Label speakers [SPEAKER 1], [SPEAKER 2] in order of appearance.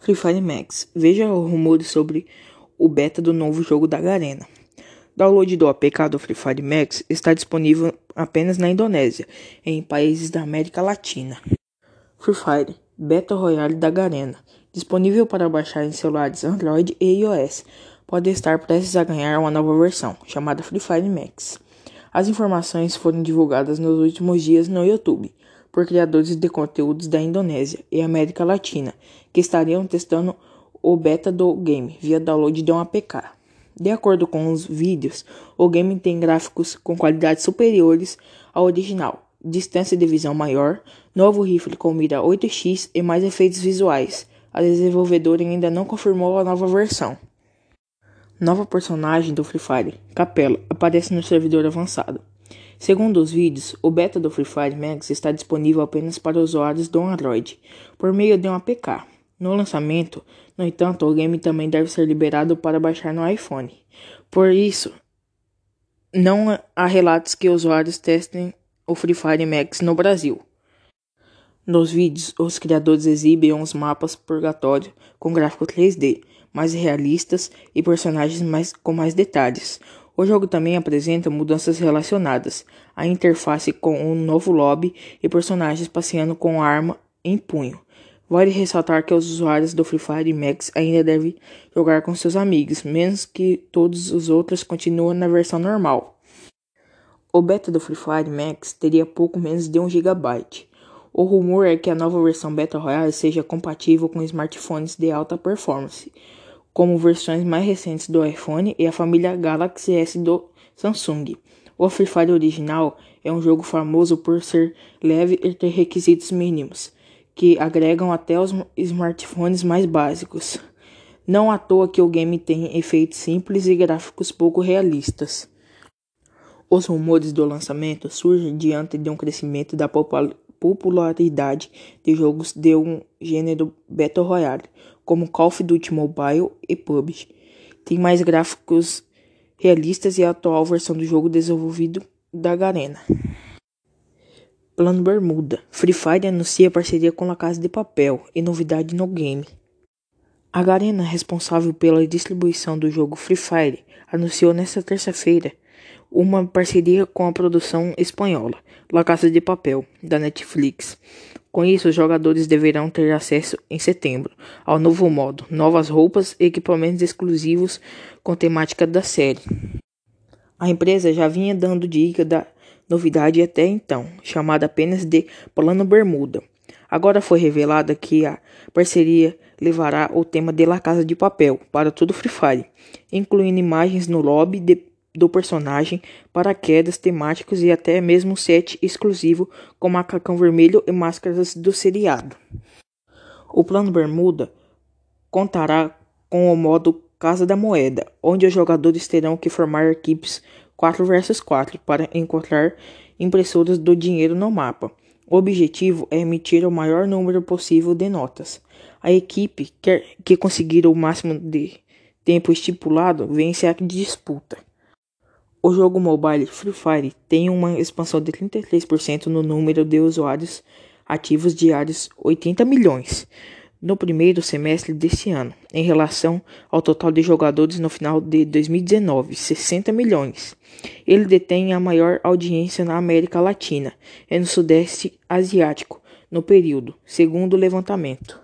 [SPEAKER 1] Free Fire Max. Veja rumores sobre o beta do novo jogo da Garena. Download do APK do Free Fire Max está disponível apenas na Indonésia, em países da América Latina. Free Fire Beta Royale da Garena. Disponível para baixar em celulares Android e iOS. Pode estar prestes a ganhar uma nova versão, chamada Free Fire Max. As informações foram divulgadas nos últimos dias no YouTube por criadores de conteúdos da Indonésia e América Latina, que estariam testando o beta do game via download de um APK. De acordo com os vídeos, o game tem gráficos com qualidades superiores ao original, distância de visão maior, novo rifle com mira 8x e mais efeitos visuais. A desenvolvedora ainda não confirmou a nova versão. Nova personagem do Free Fire, Capela, aparece no servidor avançado. Segundo os vídeos, o beta do Free Fire Max está disponível apenas para usuários do Android, por meio de um APK. No lançamento, no entanto, o game também deve ser liberado para baixar no iPhone. Por isso, não há relatos que usuários testem o Free Fire Max no Brasil. Nos vídeos, os criadores exibem uns mapas purgatório com gráficos 3D mais realistas e personagens mais, com mais detalhes. O jogo também apresenta mudanças relacionadas à interface com um novo lobby e personagens passeando com arma em punho. Vale ressaltar que os usuários do Free Fire Max ainda devem jogar com seus amigos, menos que todos os outros continuem na versão normal. O beta do Free Fire Max teria pouco menos de 1 GB. O rumor é que a nova versão Beta Royale seja compatível com smartphones de alta performance, como versões mais recentes do iPhone e a família Galaxy S do Samsung. O Free Fire original é um jogo famoso por ser leve e ter requisitos mínimos, que agregam até os smartphones mais básicos. Não à toa que o game tem efeitos simples e gráficos pouco realistas. Os rumores do lançamento surgem diante de um crescimento da popularidade de jogos de um gênero Battle Royale, como Call of Duty Mobile e PUBG. Tem mais gráficos realistas e a atual versão do jogo desenvolvido da Garena. Plano Bermuda. Free Fire anuncia parceria com a Casa de Papel e novidade no game. A Garena, responsável pela distribuição do jogo Free Fire, anunciou nesta terça-feira uma parceria com a produção espanhola La Casa de Papel, da Netflix. Com isso, os jogadores deverão ter acesso em setembro ao novo modo, novas roupas e equipamentos exclusivos com temática da série. A empresa já vinha dando dica da novidade até então, chamada apenas de Plano Bermuda. Agora foi revelada que a parceria levará o tema de La Casa de Papel para todo Free Fire, incluindo imagens no lobby de do personagem, paraquedas temáticos e até mesmo set exclusivo com macacão vermelho e máscaras do seriado. O plano Bermuda contará com o modo Casa da Moeda, onde os jogadores terão que formar equipes 4 vs 4 para encontrar impressoras do dinheiro no mapa. O objetivo é emitir o maior número possível de notas. A equipe quer que conseguir o máximo de tempo estipulado vence a disputa. O jogo mobile Free Fire tem uma expansão de 33% no número de usuários ativos diários, 80 milhões, no primeiro semestre deste ano, em relação ao total de jogadores no final de 2019, 60 milhões. Ele detém a maior audiência na América Latina e no Sudeste Asiático no período, segundo o levantamento.